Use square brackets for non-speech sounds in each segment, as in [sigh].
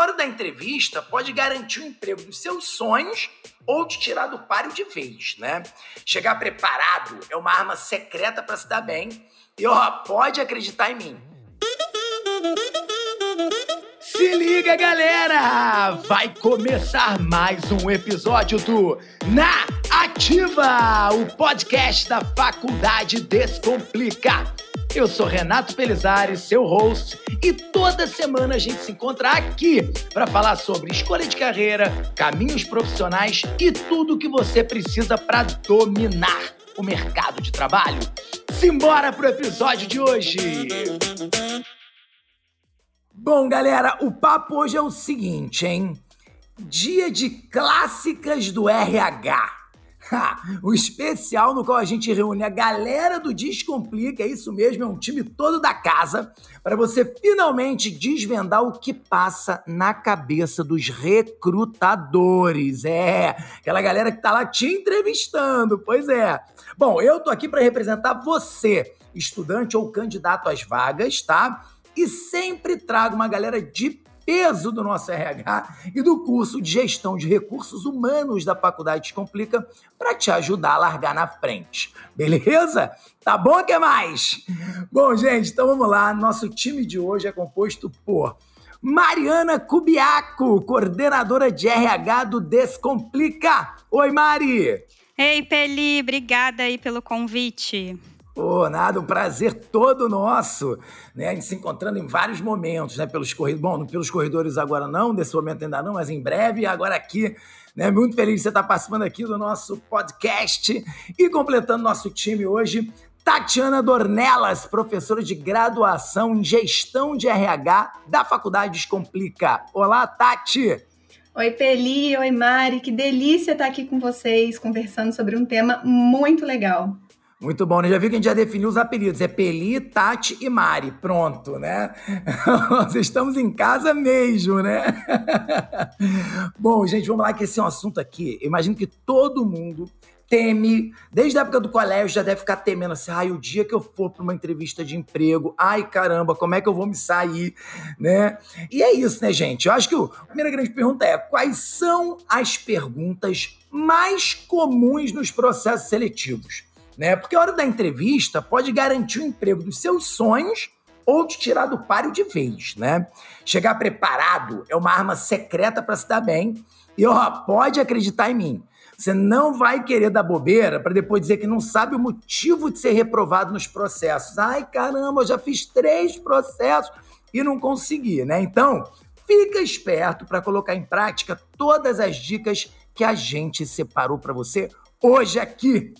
Hora da entrevista, pode garantir o emprego dos seus sonhos ou te tirar do páreo de vez, né? Chegar preparado é uma arma secreta para se dar bem. E ó, pode acreditar em mim. Se liga, galera! Vai começar mais um episódio do Na Ativa, o podcast da Faculdade Descomplica. Eu sou Renato Pelizari, seu host, e toda semana a gente se encontra aqui para falar sobre escolha de carreira, caminhos profissionais e tudo o que você precisa para dominar o mercado de trabalho. Simbora pro episódio de hoje! Bom, galera, o papo hoje é o seguinte, hein? Dia de clássicas do RH o especial no qual a gente reúne a galera do Descomplica, é isso mesmo, é um time todo da casa, para você finalmente desvendar o que passa na cabeça dos recrutadores. É, aquela galera que tá lá te entrevistando, pois é. Bom, eu tô aqui para representar você, estudante ou candidato às vagas, tá? E sempre trago uma galera de peso do nosso RH e do curso de Gestão de Recursos Humanos da Faculdade Descomplica para te ajudar a largar na frente. Beleza? Tá bom? que mais? Bom, gente, então vamos lá. Nosso time de hoje é composto por Mariana Cubiaco, coordenadora de RH do Descomplica. Oi, Mari! Ei, Peli, obrigada aí pelo convite. Pô, nada, um prazer todo nosso, né? A gente se encontrando em vários momentos, né? Pelos corredores, bom, pelos corredores agora não, desse momento ainda não, mas em breve, agora aqui, né? Muito feliz de você estar participando aqui do nosso podcast e completando nosso time hoje, Tatiana Dornelas, professora de graduação em gestão de RH da Faculdade Descomplica. Olá, Tati! Oi, Peli, oi, Mari, que delícia estar aqui com vocês conversando sobre um tema muito legal. Muito bom, né? Já viu que a gente já definiu os apelidos. É Peli, Tati e Mari. Pronto, né? [laughs] Nós estamos em casa mesmo, né? [laughs] bom, gente, vamos lá que esse é um assunto aqui. Eu imagino que todo mundo teme, desde a época do colégio já deve ficar temendo assim, ai, o dia que eu for para uma entrevista de emprego, ai caramba, como é que eu vou me sair, né? E é isso, né, gente? Eu acho que a primeira grande pergunta é, quais são as perguntas mais comuns nos processos seletivos? Né? Porque a hora da entrevista pode garantir o emprego dos seus sonhos ou te tirar do páreo de vez, né? Chegar preparado é uma arma secreta para se dar bem. E ó, pode acreditar em mim. Você não vai querer dar bobeira para depois dizer que não sabe o motivo de ser reprovado nos processos. Ai, caramba, eu já fiz três processos e não consegui, né? Então, fica esperto para colocar em prática todas as dicas que a gente separou para você hoje aqui.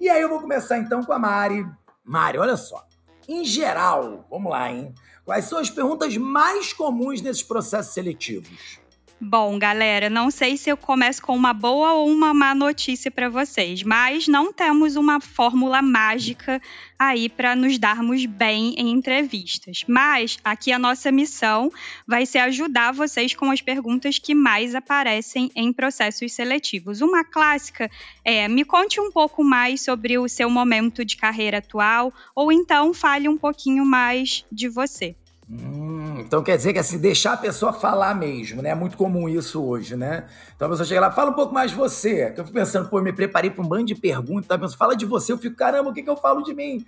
E aí eu vou começar então com a Mari. Mari, olha só. Em geral, vamos lá, hein? Quais são as perguntas mais comuns nesses processos seletivos? Bom, galera, não sei se eu começo com uma boa ou uma má notícia para vocês, mas não temos uma fórmula mágica aí para nos darmos bem em entrevistas. Mas aqui a nossa missão vai ser ajudar vocês com as perguntas que mais aparecem em processos seletivos. Uma clássica é: me conte um pouco mais sobre o seu momento de carreira atual, ou então fale um pouquinho mais de você. Hum, então quer dizer que assim, deixar a pessoa falar mesmo, né? É muito comum isso hoje, né? Então a pessoa chega lá, fala um pouco mais de você. Eu fico pensando, pô, eu me preparei para um bando de perguntas, tá pensando, fala de você, eu fico, caramba, o que, que eu falo de mim?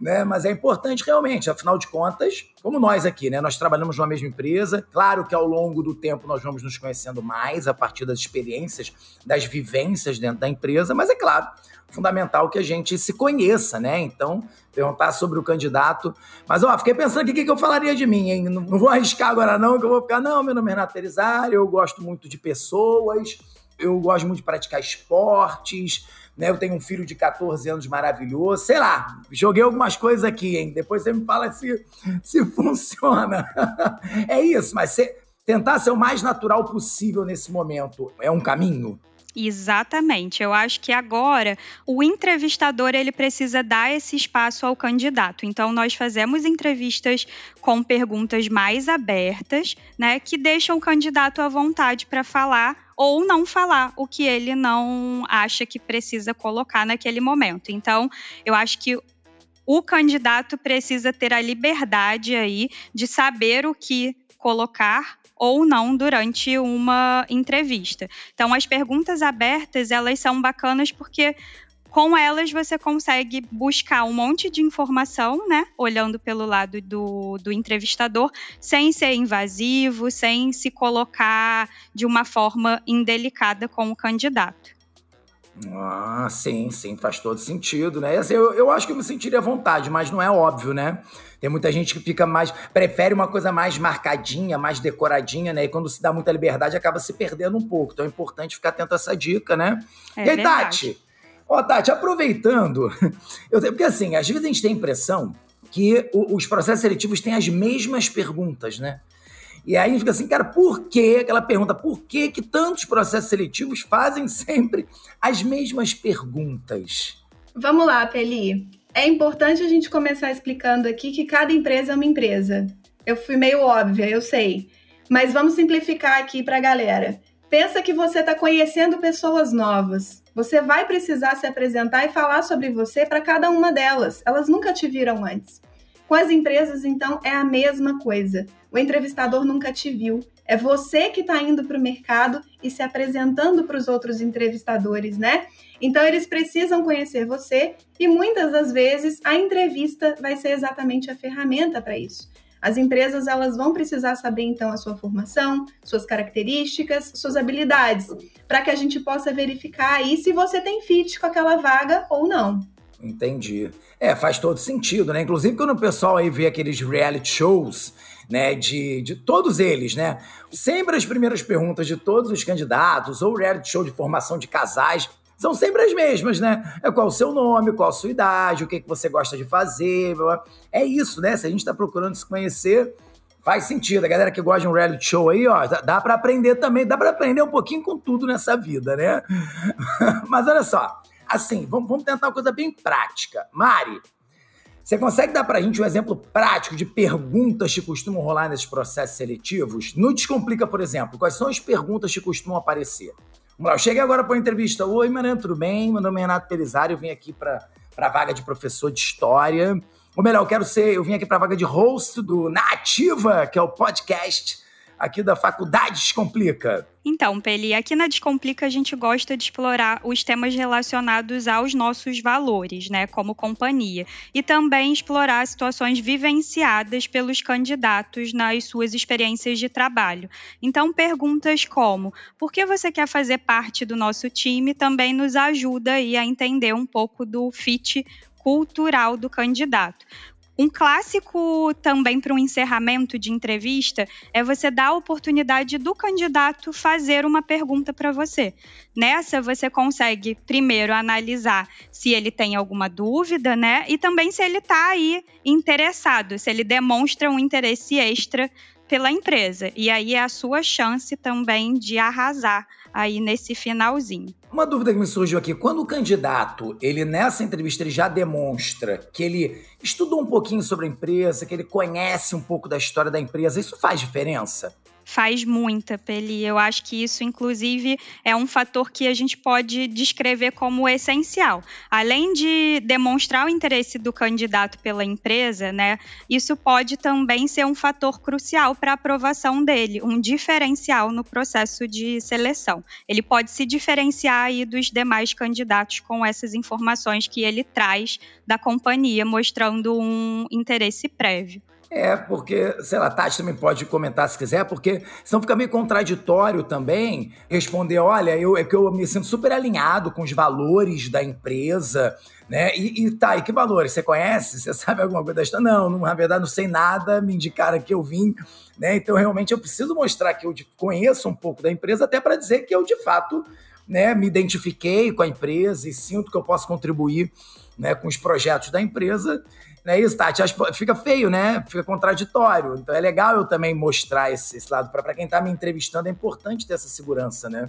Né? Mas é importante realmente, afinal de contas, como nós aqui, né? Nós trabalhamos numa mesma empresa. Claro que ao longo do tempo nós vamos nos conhecendo mais a partir das experiências, das vivências dentro da empresa, mas é claro, fundamental que a gente se conheça, né? Então, perguntar sobre o candidato. Mas, ó, fiquei pensando aqui o que, que eu falaria de mim, hein? Não, não, vou arriscar agora, não, que eu vou ficar, não, meu nome é Renato Perizário, eu gosto muito de pessoas, eu gosto muito de praticar esportes, né? Eu tenho um filho de 14 anos maravilhoso, sei lá, joguei algumas coisas aqui, hein? Depois você me fala se, se [laughs] funciona. é isso, mas tentar ser o mais natural possível nesse momento é um caminho? Exatamente. Eu acho que agora o entrevistador ele precisa dar esse espaço ao candidato. Então nós fazemos entrevistas com perguntas mais abertas, né, que deixam o candidato à vontade para falar ou não falar o que ele não acha que precisa colocar naquele momento. Então, eu acho que o candidato precisa ter a liberdade aí de saber o que colocar ou não durante uma entrevista. Então, as perguntas abertas, elas são bacanas porque com elas você consegue buscar um monte de informação, né? Olhando pelo lado do, do entrevistador, sem ser invasivo, sem se colocar de uma forma indelicada com o candidato. Ah, sim, sim, faz todo sentido, né? Assim, eu, eu acho que eu me sentiria à vontade, mas não é óbvio, né? Tem muita gente que fica mais. prefere uma coisa mais marcadinha, mais decoradinha, né? E quando se dá muita liberdade, acaba se perdendo um pouco. Então é importante ficar atento a essa dica, né? É e aí, verdade. Tati? Ó, Tati, aproveitando, [laughs] eu, porque assim, às vezes a gente tem a impressão que os processos seletivos têm as mesmas perguntas, né? E aí fica assim, cara, por que aquela pergunta, por que que tantos processos seletivos fazem sempre as mesmas perguntas? Vamos lá, Peli. É importante a gente começar explicando aqui que cada empresa é uma empresa. Eu fui meio óbvia, eu sei. Mas vamos simplificar aqui para a galera. Pensa que você está conhecendo pessoas novas. Você vai precisar se apresentar e falar sobre você para cada uma delas. Elas nunca te viram antes. Com as empresas, então, é a mesma coisa. O entrevistador nunca te viu. É você que está indo para o mercado e se apresentando para os outros entrevistadores, né? Então, eles precisam conhecer você e muitas das vezes a entrevista vai ser exatamente a ferramenta para isso. As empresas elas vão precisar saber então a sua formação, suas características, suas habilidades, para que a gente possa verificar aí se você tem fit com aquela vaga ou não. Entendi. É, faz todo sentido, né? Inclusive quando o pessoal aí vê aqueles reality shows, né, de, de todos eles, né? Sempre as primeiras perguntas de todos os candidatos, ou reality show de formação de casais, são sempre as mesmas, né? É qual o seu nome, qual a sua idade, o que, que você gosta de fazer. É isso, né? Se a gente está procurando se conhecer, faz sentido. A galera que gosta de um reality show aí, ó, dá para aprender também, dá para aprender um pouquinho com tudo nessa vida, né? [laughs] Mas olha só, assim, vamos, vamos tentar uma coisa bem prática. Mari, você consegue dar para a gente um exemplo prático de perguntas que costumam rolar nesses processos seletivos? No Descomplica, por exemplo, quais são as perguntas que costumam aparecer? Vamos lá, eu cheguei agora para uma entrevista. Oi, Mariana, tudo bem? Meu nome é Renato Pelizari, eu vim aqui para a vaga de professor de história. Ou melhor, eu quero ser, eu vim aqui para a vaga de host do Nativa, que é o podcast aqui da Faculdade Descomplica? Então, Peli, aqui na Descomplica a gente gosta de explorar os temas relacionados aos nossos valores, né, como companhia, e também explorar situações vivenciadas pelos candidatos nas suas experiências de trabalho. Então, perguntas como: por que você quer fazer parte do nosso time? Também nos ajuda aí a entender um pouco do fit cultural do candidato. Um clássico também para um encerramento de entrevista é você dar a oportunidade do candidato fazer uma pergunta para você. Nessa, você consegue primeiro analisar se ele tem alguma dúvida, né? E também se ele está aí interessado, se ele demonstra um interesse extra pela empresa. E aí é a sua chance também de arrasar aí nesse finalzinho. Uma dúvida que me surgiu aqui, quando o candidato, ele nessa entrevista ele já demonstra que ele estudou um pouquinho sobre a empresa, que ele conhece um pouco da história da empresa, isso faz diferença? Faz muita, Peli. Eu acho que isso, inclusive, é um fator que a gente pode descrever como essencial. Além de demonstrar o interesse do candidato pela empresa, né, isso pode também ser um fator crucial para a aprovação dele, um diferencial no processo de seleção. Ele pode se diferenciar aí dos demais candidatos com essas informações que ele traz da companhia, mostrando um interesse prévio. É, porque, sei lá, Tati também pode comentar se quiser, porque senão fica meio contraditório também responder, olha, eu, é que eu me sinto super alinhado com os valores da empresa, né? E, e tá, e que valores? Você conhece? Você sabe alguma coisa da história? Não, na verdade não sei nada, me indicaram que eu vim, né? Então realmente eu preciso mostrar que eu conheço um pouco da empresa até para dizer que eu de fato, né, me identifiquei com a empresa e sinto que eu posso contribuir, né, com os projetos da empresa não é isso, Tati? Fica feio, né? Fica contraditório. Então é legal eu também mostrar esse, esse lado. Para quem está me entrevistando, é importante ter essa segurança, né?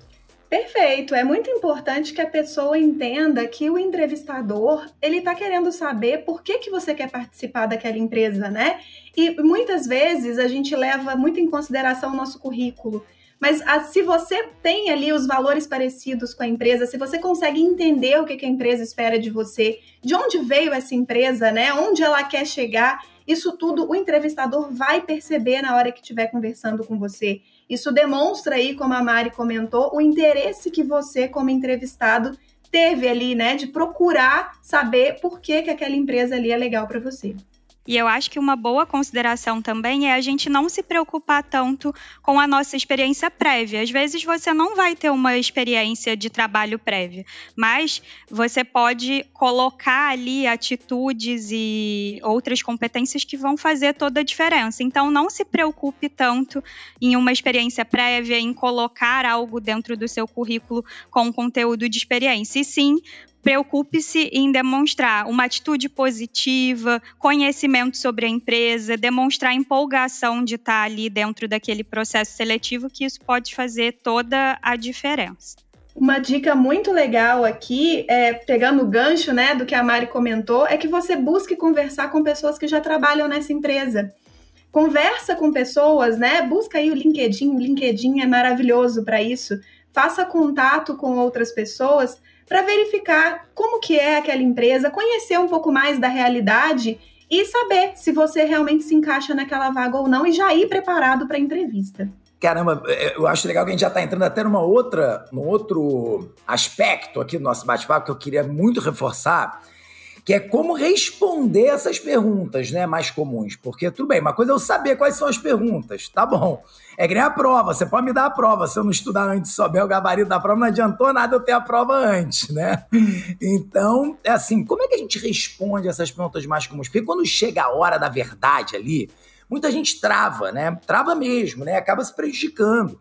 Perfeito. É muito importante que a pessoa entenda que o entrevistador ele está querendo saber por que, que você quer participar daquela empresa, né? E muitas vezes a gente leva muito em consideração o nosso currículo. Mas a, ah, se você tem ali os valores parecidos com a empresa, se você consegue entender o que, que a empresa espera de você, de onde veio essa empresa, né? Onde ela quer chegar, isso tudo o entrevistador vai perceber na hora que estiver conversando com você. Isso demonstra aí, como a Mari comentou, o interesse que você, como entrevistado, teve ali, né, de procurar saber por que, que aquela empresa ali é legal para você. E eu acho que uma boa consideração também é a gente não se preocupar tanto com a nossa experiência prévia. Às vezes você não vai ter uma experiência de trabalho prévia, mas você pode colocar ali atitudes e outras competências que vão fazer toda a diferença. Então não se preocupe tanto em uma experiência prévia, em colocar algo dentro do seu currículo com conteúdo de experiência. E sim, Preocupe-se em demonstrar uma atitude positiva, conhecimento sobre a empresa, demonstrar empolgação de estar ali dentro daquele processo seletivo, que isso pode fazer toda a diferença. Uma dica muito legal aqui, é, pegando o gancho né, do que a Mari comentou, é que você busque conversar com pessoas que já trabalham nessa empresa. Conversa com pessoas, né? Busca aí o LinkedIn, o LinkedIn é maravilhoso para isso. Faça contato com outras pessoas para verificar como que é aquela empresa, conhecer um pouco mais da realidade e saber se você realmente se encaixa naquela vaga ou não e já ir preparado para a entrevista. Caramba, é, eu acho legal que a gente já está entrando até numa outra, num outro aspecto aqui do nosso bate-papo que eu queria muito reforçar, que é como responder essas perguntas, né, mais comuns. Porque tudo bem, uma coisa é eu saber quais são as perguntas, tá bom. É que nem a prova, você pode me dar a prova. Se eu não estudar antes souber o gabarito da prova, não adiantou nada eu ter a prova antes, né? Então, é assim, como é que a gente responde essas perguntas mais comuns? Porque quando chega a hora da verdade ali, muita gente trava, né? Trava mesmo, né? Acaba se prejudicando.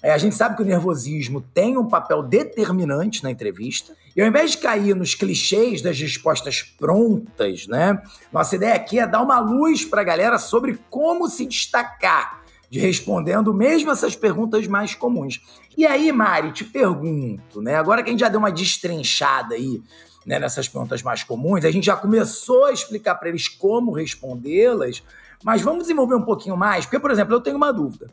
É, a gente sabe que o nervosismo tem um papel determinante na entrevista. E ao invés de cair nos clichês das respostas prontas, né? Nossa ideia aqui é dar uma luz para a galera sobre como se destacar de respondendo mesmo essas perguntas mais comuns. E aí, Mari, te pergunto, né? Agora que a gente já deu uma destrinchada aí né, nessas perguntas mais comuns, a gente já começou a explicar para eles como respondê-las, mas vamos desenvolver um pouquinho mais, porque, por exemplo, eu tenho uma dúvida.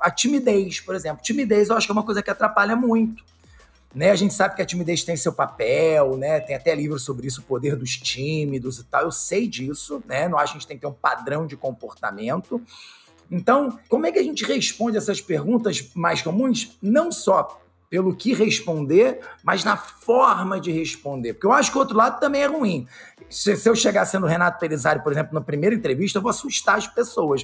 A timidez, por exemplo. Timidez eu acho que é uma coisa que atrapalha muito. Né? A gente sabe que a timidez tem seu papel, né? Tem até livro sobre isso, o poder dos tímidos e tal. Eu sei disso, né? Não acho que a gente tem que ter um padrão de comportamento. Então, como é que a gente responde essas perguntas mais comuns? Não só pelo que responder, mas na forma de responder. Porque eu acho que o outro lado também é ruim. Se, se eu chegar sendo Renato Pelizari, por exemplo, na primeira entrevista, eu vou assustar as pessoas.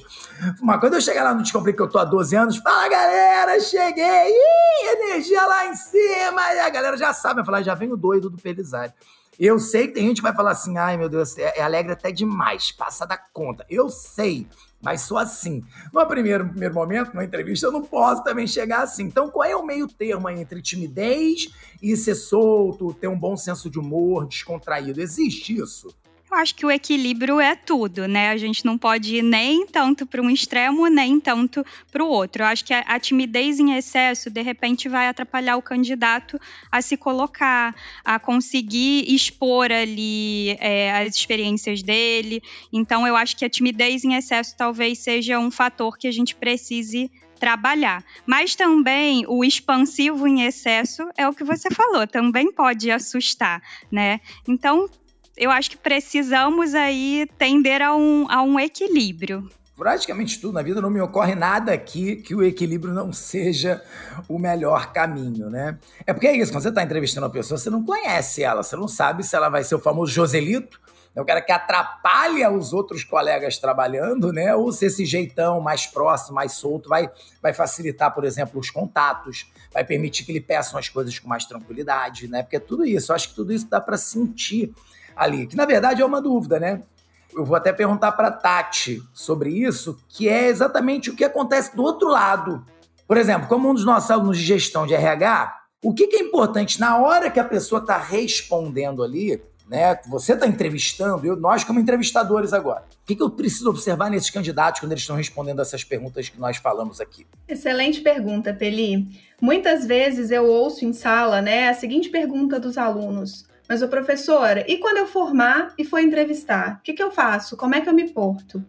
Coisa é eu chegar lá no Descomplica, que eu tô há 12 anos, fala galera, cheguei, Ih, energia lá em cima, e a galera já sabe, vai falar, já vem o doido do Pelizari. Eu sei que tem gente que vai falar assim, ai meu Deus, é, é alegre até demais, passa da conta. Eu sei, mas só assim. No primeiro, primeiro momento, numa entrevista, eu não posso também chegar assim. Então, qual é o meio termo entre timidez e ser solto, ter um bom senso de humor, descontraído? Existe isso? Eu acho que o equilíbrio é tudo, né? A gente não pode ir nem tanto para um extremo, nem tanto para o outro. Eu acho que a, a, timidez em excesso, de repente, vai atrapalhar o candidato a se colocar, a conseguir expor ali é, as experiências dele. Então, eu acho que a timidez em excesso talvez seja um fator que a gente precise trabalhar. Mas também o expansivo em excesso é o que você falou, também pode assustar, né? Então, eu acho que precisamos aí tender a um, a um equilíbrio praticamente tudo na vida não me ocorre nada aqui que o equilíbrio não seja o melhor caminho, né? É porque é isso, quando você está entrevistando uma pessoa, você não conhece ela, você não sabe se ela vai ser o famoso Joselito, é o cara que atrapalha os outros colegas trabalhando, né? Ou se esse jeitão mais próximo, mais solto, vai, vai facilitar, por exemplo, os contatos, vai permitir que ele peçam as coisas com mais tranquilidade, né? Porque é tudo isso, eu acho que tudo isso dá para sentir ali, que na verdade é uma dúvida, né? Eu vou até perguntar para Tati sobre isso, que é exatamente o que acontece do outro lado. Por exemplo, como um dos nossos alunos de gestão de RH, o que, que é importante na hora que a pessoa está respondendo ali, né? Você está entrevistando, eu, nós como entrevistadores agora. O que, que eu preciso observar nesses candidatos quando eles estão respondendo essas perguntas que nós falamos aqui? Excelente pergunta, Peli. Muitas vezes eu ouço em sala, né, a seguinte pergunta dos alunos: mas, o professora, e quando eu formar e for entrevistar? O que, que eu faço? Como é que eu me porto?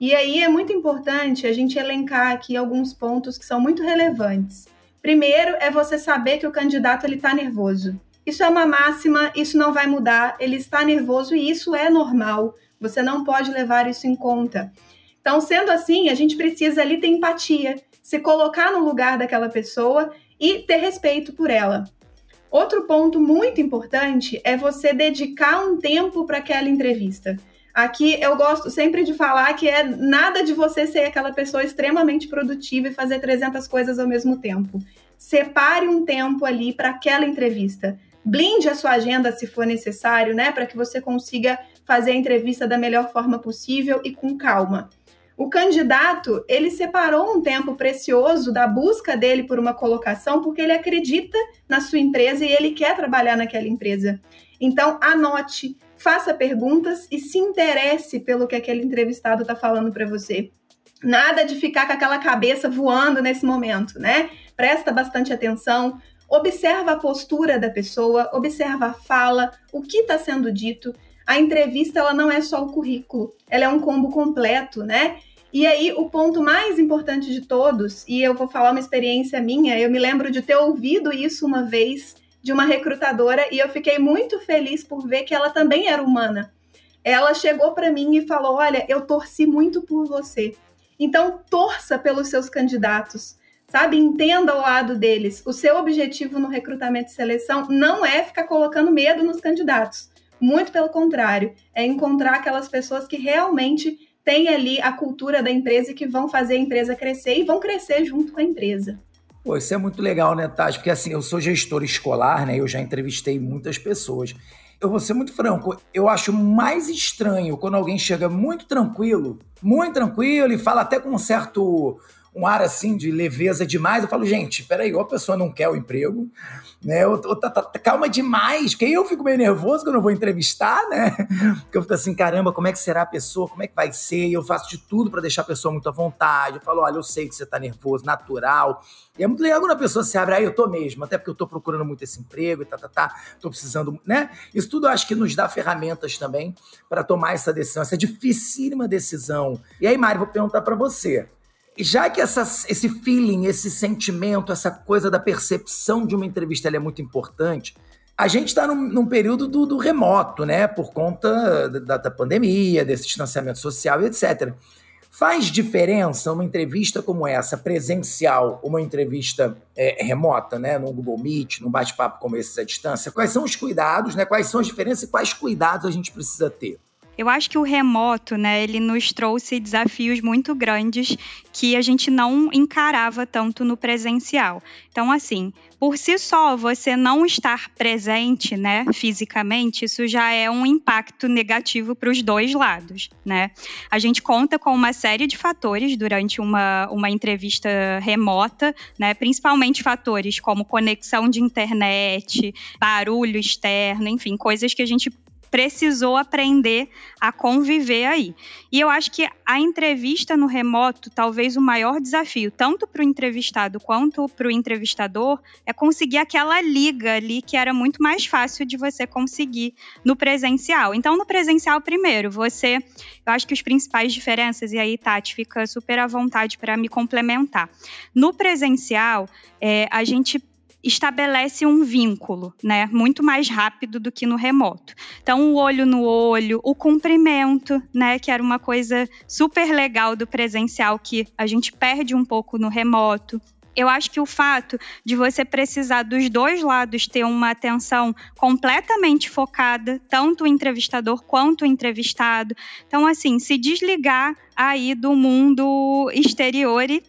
E aí é muito importante a gente elencar aqui alguns pontos que são muito relevantes. Primeiro é você saber que o candidato ele está nervoso. Isso é uma máxima, isso não vai mudar, ele está nervoso e isso é normal. Você não pode levar isso em conta. Então, sendo assim, a gente precisa ali ter empatia, se colocar no lugar daquela pessoa e ter respeito por ela. Outro ponto muito importante é você dedicar um tempo para aquela entrevista. Aqui eu gosto sempre de falar que é nada de você ser aquela pessoa extremamente produtiva e fazer 300 coisas ao mesmo tempo. Separe um tempo ali para aquela entrevista. Blinde a sua agenda se for necessário, né, para que você consiga fazer a entrevista da melhor forma possível e com calma. O candidato, ele separou um tempo precioso da busca dele por uma colocação porque ele acredita na sua empresa e ele quer trabalhar naquela empresa. Então, anote, faça perguntas e se interesse pelo que aquele entrevistado está falando para você. Nada de ficar com aquela cabeça voando nesse momento, né? Presta bastante atenção, observa a postura da pessoa, observa a fala, o que está sendo dito. A entrevista ela não é só o currículo, ela é um combo completo, né? E aí, o ponto mais importante de todos, e eu vou falar uma experiência minha, eu me lembro de ter ouvido isso uma vez de uma recrutadora e eu fiquei muito feliz por ver que ela também era humana. Ela chegou para mim e falou: Olha, eu torci muito por você. Então, torça pelos seus candidatos, sabe? Entenda o lado deles. O seu objetivo no recrutamento e seleção não é ficar colocando medo nos candidatos. Muito pelo contrário, é encontrar aquelas pessoas que realmente têm ali a cultura da empresa e que vão fazer a empresa crescer e vão crescer junto com a empresa. Pô, isso é muito legal, né, Tati? Porque assim, eu sou gestor escolar, né? Eu já entrevistei muitas pessoas. Eu vou ser muito franco, eu acho mais estranho quando alguém chega muito tranquilo, muito tranquilo e fala até com um certo um ar assim de leveza demais. Eu falo, gente, peraí, ou a pessoa não quer o emprego, né? Ou, ou tá, tá, tá, calma demais, porque eu fico meio nervoso quando eu vou entrevistar, né? Porque eu fico assim, caramba, como é que será a pessoa? Como é que vai ser? E eu faço de tudo para deixar a pessoa muito à vontade. Eu falo, olha, eu sei que você tá nervoso, natural. E é muito legal quando a pessoa se abre, aí eu tô mesmo, até porque eu tô procurando muito esse emprego e tá, tá, tá, tô precisando, né? Isso tudo eu acho que nos dá ferramentas também para tomar essa decisão, essa dificílima decisão. E aí, Mari, vou perguntar para você já que essa, esse feeling, esse sentimento, essa coisa da percepção de uma entrevista é muito importante, a gente está num, num, período do, do, remoto, né? Por conta da, da, pandemia, desse distanciamento social e etc. Faz diferença uma entrevista como essa, presencial, uma entrevista é, remota, né? No Google Meet, num bate-papo como esse à distância? Quais são os cuidados, né? Quais são as diferenças e quais cuidados a gente precisa ter? Eu acho que o remoto, né, ele nos trouxe desafios muito grandes que a gente não encarava tanto no presencial. Então, assim, por si só, você não estar presente, né, fisicamente, isso já é um impacto negativo para os dois lados, né? A gente conta com uma série de fatores durante uma, uma entrevista remota, né, principalmente fatores como conexão de internet, barulho externo, enfim, coisas que a gente precisou aprender a conviver aí. E eu acho que a entrevista no remoto, talvez o maior desafio, tanto para o entrevistado quanto para o entrevistador, é conseguir aquela liga ali que era muito mais fácil de você conseguir no presencial. Então, no presencial, primeiro, você. Eu acho que os principais diferenças, e aí, Tati, fica super à vontade para me complementar. No presencial, é, a gente estabelece um vínculo, né? Muito mais rápido do que no remoto. Então, o olho no olho, o cumprimento, né? Que era uma coisa super legal do presencial que a gente perde um pouco no remoto. Eu acho que o fato de você precisar dos dois lados ter uma atenção completamente focada, tanto o entrevistador quanto o entrevistado. Então, assim, se desligar aí do mundo exterior e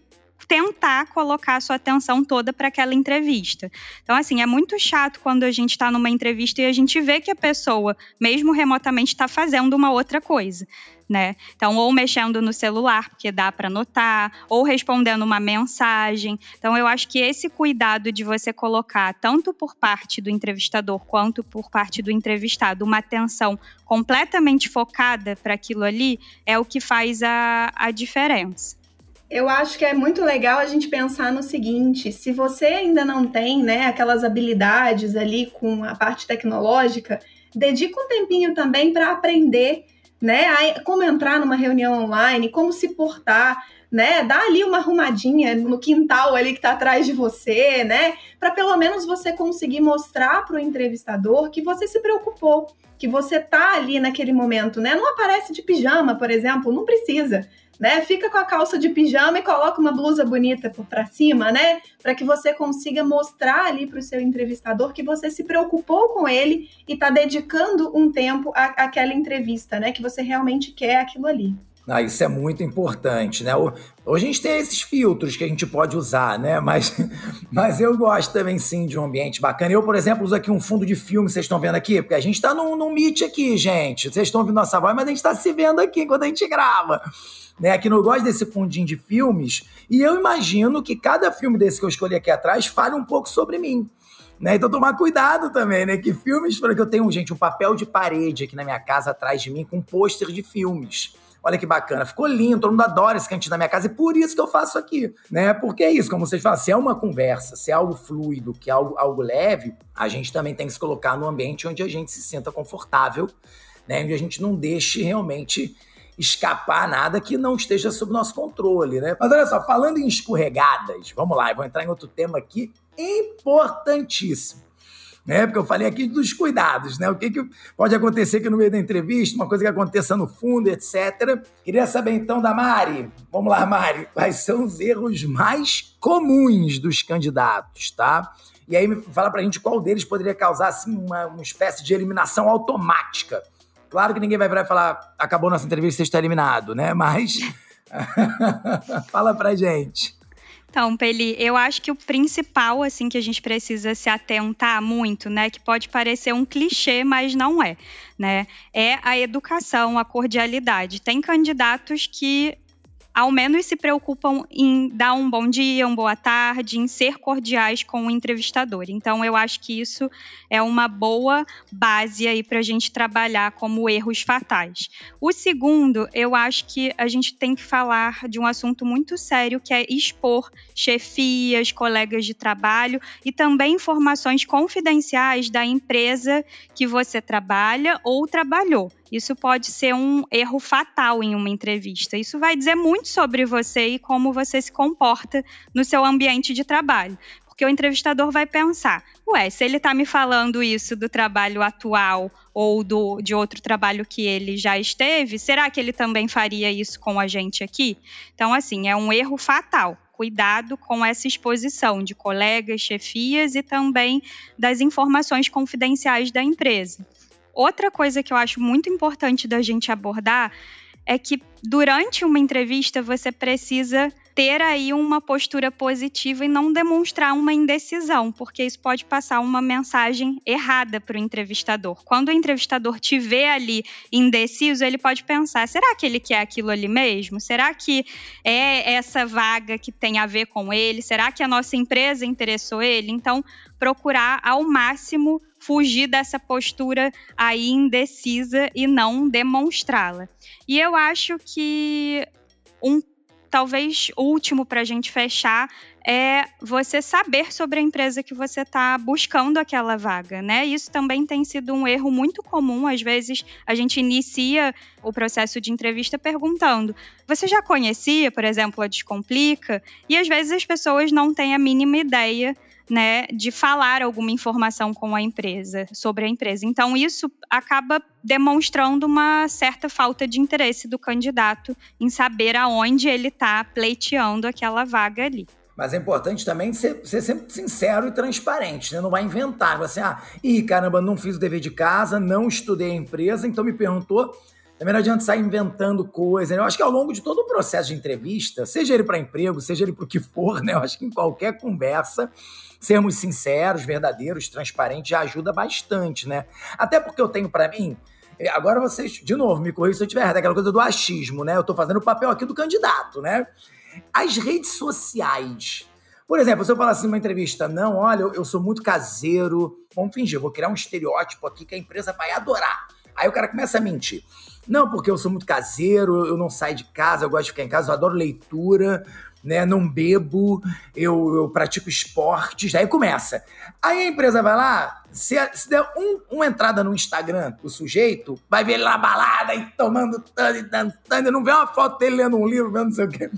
tentar colocar a sua atenção toda para aquela entrevista. Então, assim, é muito chato quando a gente está numa entrevista e a gente vê que a pessoa, mesmo remotamente, está fazendo uma outra coisa. Né? Então, ou mexendo no celular, porque dá para notar, ou respondendo uma mensagem. Então, eu acho que esse cuidado de você colocar, tanto por parte do entrevistador quanto por parte do entrevistado, uma atenção completamente focada para aquilo ali, é o que faz a, a diferença. Eu acho que é muito legal a gente pensar no seguinte: se você ainda não tem né, aquelas habilidades ali com a parte tecnológica, dedica um tempinho também para aprender né, a, como entrar numa reunião online, como se portar, né? Dá ali uma arrumadinha no quintal ali que está atrás de você, né? Para pelo menos você conseguir mostrar para o entrevistador que você se preocupou, que você tá ali naquele momento, né? Não aparece de pijama, por exemplo, não precisa né? Fica com a calça de pijama e coloca uma blusa bonita para cima, né? Para que você consiga mostrar ali para o seu entrevistador que você se preocupou com ele e está dedicando um tempo à, àquela entrevista, né? Que você realmente quer aquilo ali. Ah, isso é muito importante, né? Hoje a gente tem esses filtros que a gente pode usar, né? Mas, [laughs] mas eu gosto também, sim, de um ambiente bacana. Eu, por exemplo, uso aqui um fundo de filme, vocês estão vendo aqui? Porque a gente está num, num meet aqui, gente. Vocês estão ouvindo nossa voz, mas a gente está se vendo aqui enquanto a gente grava. Né? Aqui no gosto desse fundinho de filmes. E eu imagino que cada filme desse que eu escolhi aqui atrás fale um pouco sobre mim. Né? Então tomar cuidado também, né? Que filmes, porque eu tenho, gente, um papel de parede aqui na minha casa atrás de mim com um pôster de filmes. Olha que bacana, ficou lindo, todo mundo adora esse cantinho da minha casa e por isso que eu faço aqui, né? Porque é isso, como vocês falam, se é uma conversa, se é algo fluido, que é algo, algo leve, a gente também tem que se colocar no ambiente onde a gente se sinta confortável, né? Onde a gente não deixe realmente escapar nada que não esteja sob nosso controle, né? Mas olha só, falando em escorregadas, vamos lá, eu vou entrar em outro tema aqui importantíssimo né? Porque eu falei aqui dos cuidados, né? O que, que pode acontecer aqui no meio da entrevista, uma coisa que aconteça no fundo, etc. Queria saber então da Mari. Vamos lá, Mari. Quais são os erros mais comuns dos candidatos, tá? E aí fala pra gente qual deles poderia causar assim, uma, uma espécie de eliminação automática. Claro que ninguém vai falar, acabou nossa entrevista, você está eliminado, né? Mas [laughs] fala pra gente. Então, Peli, eu acho que o principal, assim, que a gente precisa se atentar muito, né, que pode parecer um clichê, mas não é, né, é a educação, a cordialidade. Tem candidatos que ao menos se preocupam em dar um bom dia, uma boa tarde, em ser cordiais com o entrevistador. Então, eu acho que isso é uma boa base aí para a gente trabalhar como erros fatais. O segundo, eu acho que a gente tem que falar de um assunto muito sério, que é expor chefias, colegas de trabalho e também informações confidenciais da empresa que você trabalha ou trabalhou. Isso pode ser um erro fatal em uma entrevista. Isso vai dizer muito sobre você e como você se comporta no seu ambiente de trabalho. Porque o entrevistador vai pensar: ué, se ele está me falando isso do trabalho atual ou do, de outro trabalho que ele já esteve, será que ele também faria isso com a gente aqui? Então, assim, é um erro fatal cuidado com essa exposição de colegas, chefias e também das informações confidenciais da empresa. Outra coisa que eu acho muito importante da gente abordar é que durante uma entrevista você precisa ter aí uma postura positiva e não demonstrar uma indecisão, porque isso pode passar uma mensagem errada para o entrevistador. Quando o entrevistador te vê ali indeciso, ele pode pensar: será que ele quer aquilo ali mesmo? Será que é essa vaga que tem a ver com ele? Será que a nossa empresa interessou ele? Então, procurar ao máximo fugir dessa postura aí indecisa e não demonstrá-la. E eu acho que um talvez último para a gente fechar é você saber sobre a empresa que você está buscando aquela vaga, né? Isso também tem sido um erro muito comum. Às vezes a gente inicia o processo de entrevista perguntando: você já conhecia, por exemplo, a Descomplica? E às vezes as pessoas não têm a mínima ideia né, de falar alguma informação com a empresa, sobre a empresa. Então, isso acaba demonstrando uma certa falta de interesse do candidato em saber aonde ele está pleiteando aquela vaga ali. Mas é importante também ser, ser, sempre sincero e transparente, né? Não vai inventar. Você, ah, ih, caramba, não fiz o dever de casa, não estudei a empresa, então me perguntou. Também não adianta sair inventando coisa. Né? Eu acho que ao longo de todo o processo de entrevista, seja ele para emprego, seja ele para o que for, né? Eu acho que em qualquer conversa, sermos sinceros, verdadeiros, transparentes já ajuda bastante, né? Até porque eu tenho para mim, eh, agora vocês, de novo, me corrija se eu estiver errado, aquela coisa do achismo, né? Eu tô fazendo o papel aqui do candidato, né? As redes sociais. Por exemplo, se eu falar assim numa entrevista, não, olha, eu sou muito caseiro, vamos fingir, eu vou criar um estereótipo aqui que a empresa vai adorar. Aí o cara começa a mentir. Não, porque eu sou muito caseiro, eu não saio de casa, eu gosto de ficar em casa, eu adoro leitura, né? Não bebo, eu, eu pratico esportes. Aí começa. Aí a empresa vai lá, se, se der um, uma entrada no Instagram do sujeito, vai ver ele na balada e tomando tanto e dançando, não vê uma foto dele lendo um livro, vendo não sei o quê.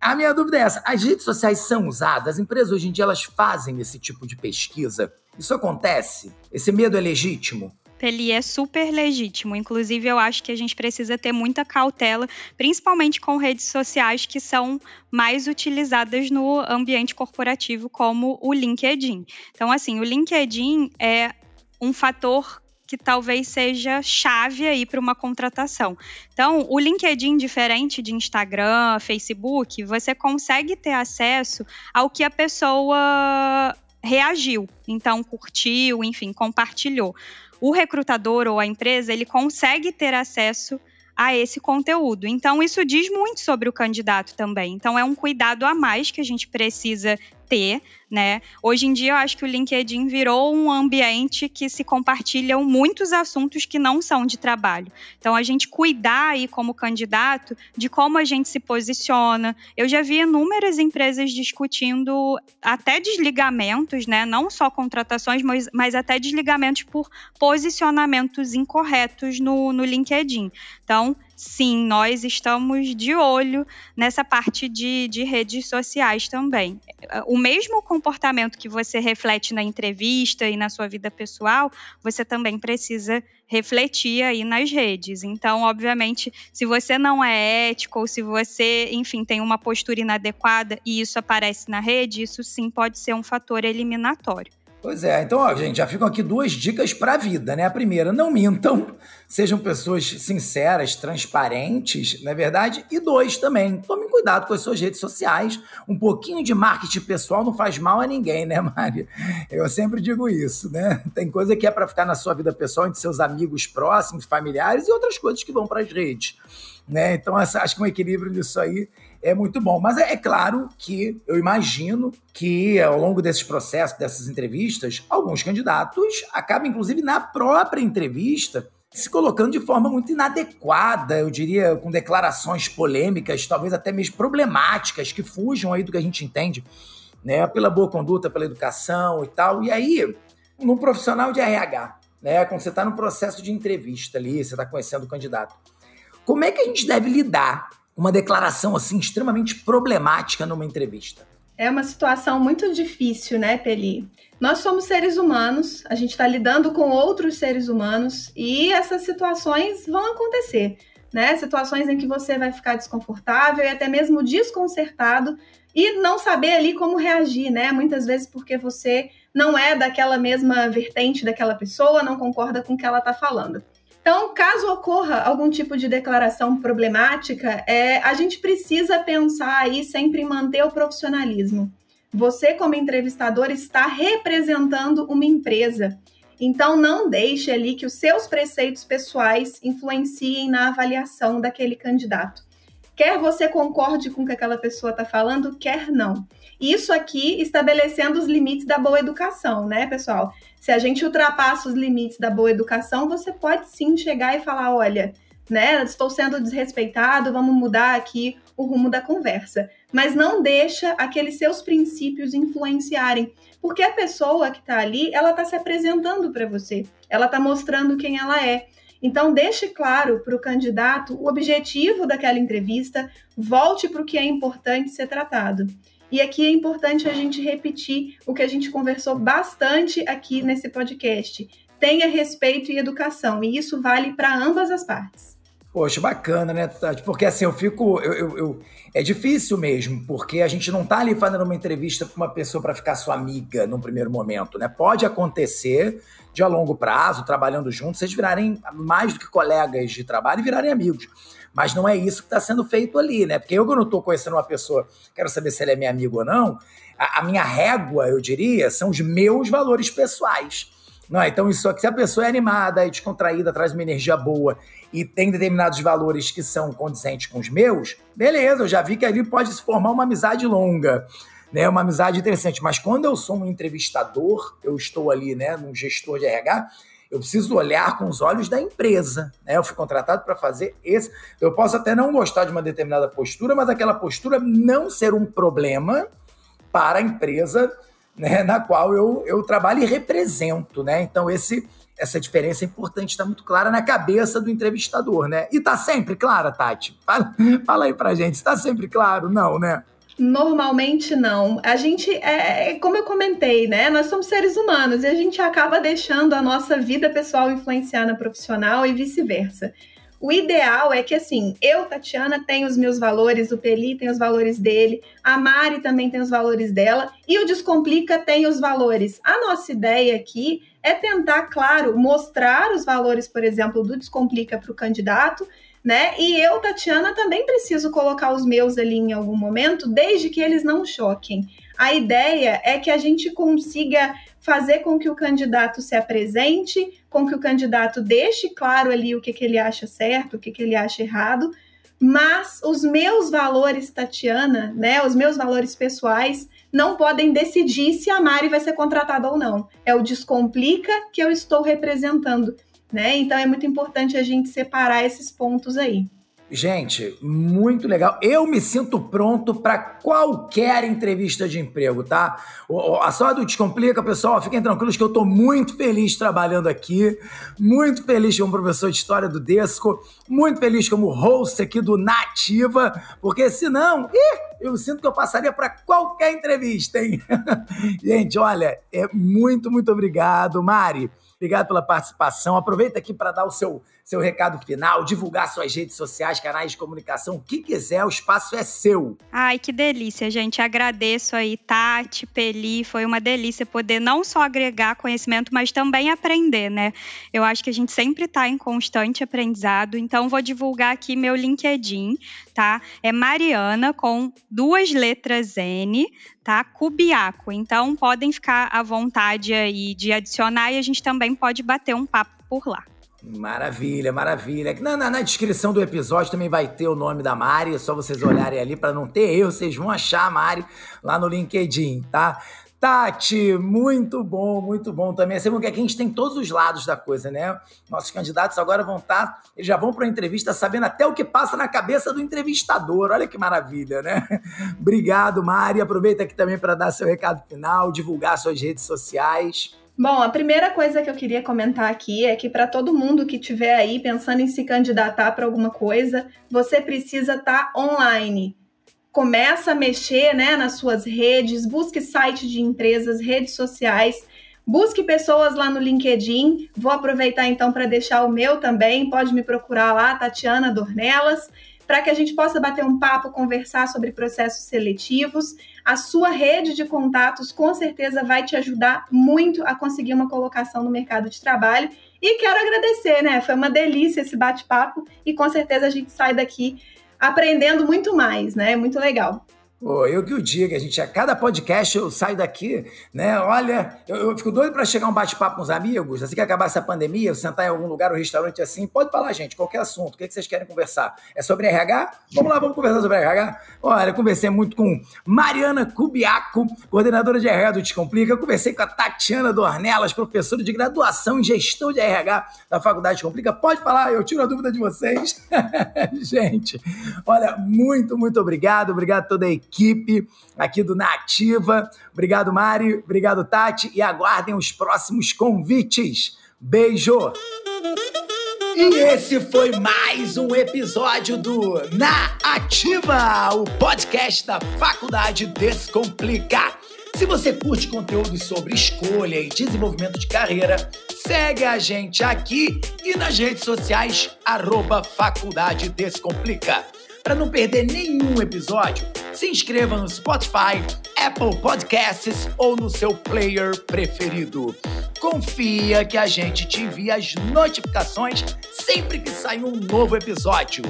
A minha dúvida é essa: as redes sociais são usadas? As empresas hoje em dia elas fazem esse tipo de pesquisa? Isso acontece? Esse medo é legítimo? Ele é super legítimo. Inclusive, eu acho que a gente precisa ter muita cautela, principalmente com redes sociais que são mais utilizadas no ambiente corporativo, como o LinkedIn. Então, assim, o LinkedIn é um fator que talvez seja chave aí para uma contratação. Então, o LinkedIn, diferente de Instagram, Facebook, você consegue ter acesso ao que a pessoa reagiu. Então, curtiu, enfim, compartilhou o recrutador ou a empresa ele consegue ter acesso a esse conteúdo. Então, isso diz muito sobre o candidato também. Então, é um cuidado a mais que a gente precisa ter, né? Hoje em dia eu acho que o LinkedIn virou um ambiente que se compartilham muitos assuntos que não são de trabalho. Então a gente cuidar aí como candidato de como a gente se posiciona. Eu já vi inúmeras empresas discutindo até desligamentos, né? Não só contratações, mas, mas até desligamentos por posicionamentos incorretos no, no LinkedIn. Então, sim, nós estamos de olho nessa parte de, de redes sociais também. O mesmo comportamento que você reflete na entrevista e na sua vida pessoal, você também precisa refletir aí nas redes. Então, obviamente, se você não é ético ou se você, enfim, tem uma postura inadequada e isso aparece na rede, isso sim pode ser um fator eliminatório. Pois é, então, ó, gente, já ficam aqui duas dicas para a vida, né? A primeira, não mintam, sejam pessoas sinceras, transparentes, não é verdade? E dois, também, tomem cuidado com as suas redes sociais. Um pouquinho de marketing pessoal não faz mal a ninguém, né, Mari? Eu sempre digo isso, né? Tem coisa que é para ficar na sua vida pessoal, entre seus amigos próximos, familiares e outras coisas que vão para as redes, né? Então, acho que um equilíbrio nisso aí é muito bom. Mas é, é, claro que eu imagino que ao longo desses processos, dessas entrevistas, alguns candidatos acabam, inclusive, na própria entrevista, se colocando de forma muito inadequada, eu diria, com declarações polêmicas, talvez até mesmo problemáticas, que fujam aí do que a gente entende, né? Pela boa conduta, pela educação e tal. E aí, num profissional de RH, né? Quando você está no processo de entrevista ali, você está conhecendo o candidato. Como é que a gente deve lidar uma declaração assim extremamente problemática numa entrevista. É uma situação muito difícil, né, Peli? Nós somos seres humanos, a gente está lidando com outros seres humanos e essas situações vão acontecer, né? Situações em que você vai ficar desconfortável e até mesmo desconcertado e não saber ali como reagir, né? Muitas vezes porque você não é daquela mesma vertente daquela pessoa, não concorda com o que ela está falando. Então, caso ocorra algum tipo de declaração problemática, é, a gente precisa pensar aí sempre em manter o profissionalismo. Você, como entrevistador, está representando uma empresa. Então, não deixe ali que os seus preceitos pessoais influenciem na avaliação daquele candidato. Quer você concorde com o que aquela pessoa está falando, quer não. Isso aqui estabelecendo os limites da boa educação, né, pessoal? Se a gente ultrapassa os limites da boa educação, você pode sim chegar e falar: olha, né, estou sendo desrespeitado, vamos mudar aqui o rumo da conversa. Mas não deixa aqueles seus princípios influenciarem, porque a pessoa que está ali, ela está se apresentando para você, ela está mostrando quem ela é. Então, deixe claro para o candidato o objetivo daquela entrevista, volte para o que é importante ser tratado. E aqui é importante a gente repetir o que a gente conversou bastante aqui nesse podcast. Tenha respeito e educação, e isso vale para ambas as partes. Poxa, bacana, né, Tati? Porque assim, eu fico. Eu, eu, eu, é difícil mesmo, porque a gente não tá ali fazendo uma entrevista com uma pessoa para ficar sua amiga num primeiro momento, né? Pode acontecer de a longo prazo, trabalhando juntos, vocês virarem mais do que colegas de trabalho e virarem amigos. Mas não é isso que está sendo feito ali, né? Porque eu, quando estou conhecendo uma pessoa, quero saber se ela é minha amiga ou não, a, a minha régua, eu diria, são os meus valores pessoais. Não, então isso aqui, se a pessoa é animada e descontraída, traz uma energia boa e tem determinados valores que são condizentes com os meus, beleza, eu já vi que ali pode se formar uma amizade longa, né? Uma amizade interessante. Mas quando eu sou um entrevistador, eu estou ali, né, num gestor de RH, eu preciso olhar com os olhos da empresa. Né? Eu fui contratado para fazer esse. Eu posso até não gostar de uma determinada postura, mas aquela postura não ser um problema para a empresa né, na qual eu, eu trabalho e represento. Né? Então, esse essa diferença é importante, está muito clara na cabeça do entrevistador, né? E está sempre clara, Tati? Fala, fala aí pra gente, está sempre claro? Não, né? Normalmente não. A gente é, é, como eu comentei, né? Nós somos seres humanos e a gente acaba deixando a nossa vida pessoal influenciar na profissional e vice-versa. O ideal é que, assim, eu, Tatiana, tenho os meus valores, o Peli tem os valores dele, a Mari também tem os valores dela, e o Descomplica tem os valores. A nossa ideia aqui é tentar, claro, mostrar os valores, por exemplo, do Descomplica para o candidato, né? E eu, Tatiana, também preciso colocar os meus ali em algum momento, desde que eles não choquem. A ideia é que a gente consiga fazer com que o candidato se apresente, com que o candidato deixe claro ali o que, que ele acha certo, o que, que ele acha errado, mas os meus valores, Tatiana, né, os meus valores pessoais, não podem decidir se a Mari vai ser contratada ou não. É o Descomplica que eu estou representando né? Então é muito importante a gente separar esses pontos aí. Gente, muito legal. Eu me sinto pronto para qualquer entrevista de emprego, tá? A só do Descomplica, pessoal, fiquem tranquilos que eu estou muito feliz trabalhando aqui, muito feliz como professor de história do Desco, muito feliz como host aqui do Nativa, porque senão, ih, eu sinto que eu passaria para qualquer entrevista, hein? [laughs] Gente, olha, é muito, muito obrigado, Mari. Obrigado pela participação. Aproveita aqui para dar o seu, seu recado final, divulgar suas redes sociais, canais de comunicação, o que quiser, o espaço é seu. Ai, que delícia, gente. Agradeço aí, Tati, Peli. Foi uma delícia poder não só agregar conhecimento, mas também aprender, né? Eu acho que a gente sempre está em constante aprendizado. Então, vou divulgar aqui meu LinkedIn, tá? É Mariana com duas letras N, tá? Cubiaco. Então podem ficar à vontade aí de adicionar e a gente também pode bater um papo por lá. Maravilha, maravilha. Na, na, na, descrição do episódio também vai ter o nome da Mari, é só vocês olharem ali para não ter erro, vocês vão achar a Mari lá no LinkedIn, tá? Tati, muito bom, muito bom também. Você vê que a gente tem todos os lados da coisa, né? Nossos candidatos agora vão estar, tá, eles já vão para a entrevista sabendo até o que passa na cabeça do entrevistador. Olha que maravilha, né? Obrigado, Mari. Aproveita aqui também para dar seu recado final, divulgar suas redes sociais. Bom, a primeira coisa que eu queria comentar aqui é que para todo mundo que estiver aí pensando em se candidatar para alguma coisa, você precisa estar tá online começa a mexer né, nas suas redes, busque site de empresas, redes sociais, busque pessoas lá no LinkedIn. Vou aproveitar então para deixar o meu também, pode me procurar lá, Tatiana Dornelas, para que a gente possa bater um papo, conversar sobre processos seletivos. A sua rede de contatos com certeza vai te ajudar muito a conseguir uma colocação no mercado de trabalho. E quero agradecer, né? Foi uma delícia esse bate-papo e com certeza a gente sai daqui aprendendo muito mais, né? Muito legal. Pô, eu que o diga, a gente, a cada podcast eu saio daqui, né? Olha, eu, eu fico doido para chegar um bate-papo com os amigos, assim que acabar essa pandemia, eu sentar em algum lugar, um restaurante assim, pode falar, gente, qualquer assunto, o que, é que vocês querem conversar? É sobre RH? Vamos lá, vamos conversar sobre RH? Olha, eu conversei muito com Mariana Cubiaco, coordenadora de RH do Descomplica, eu conversei com a Tatiana Dornelas, professora de graduação em gestão de RH da Faculdade Descomplica. Pode falar, eu tiro a dúvida de vocês. [laughs] gente, olha, muito, muito obrigado, obrigado a toda a equipe equipe aqui do Nativa. Obrigado, Mari. Obrigado, Tati. E aguardem os próximos convites. Beijo! E esse foi mais um episódio do Na Ativa, o podcast da Faculdade Descomplicar. Se você curte conteúdos sobre escolha e desenvolvimento de carreira, segue a gente aqui e nas redes sociais, arroba Faculdade Descomplica. Para não perder nenhum episódio, se inscreva no Spotify, Apple Podcasts ou no seu player preferido. Confia que a gente te envia as notificações sempre que sair um novo episódio.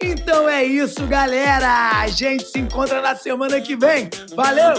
Então é isso, galera! A gente se encontra na semana que vem. Valeu!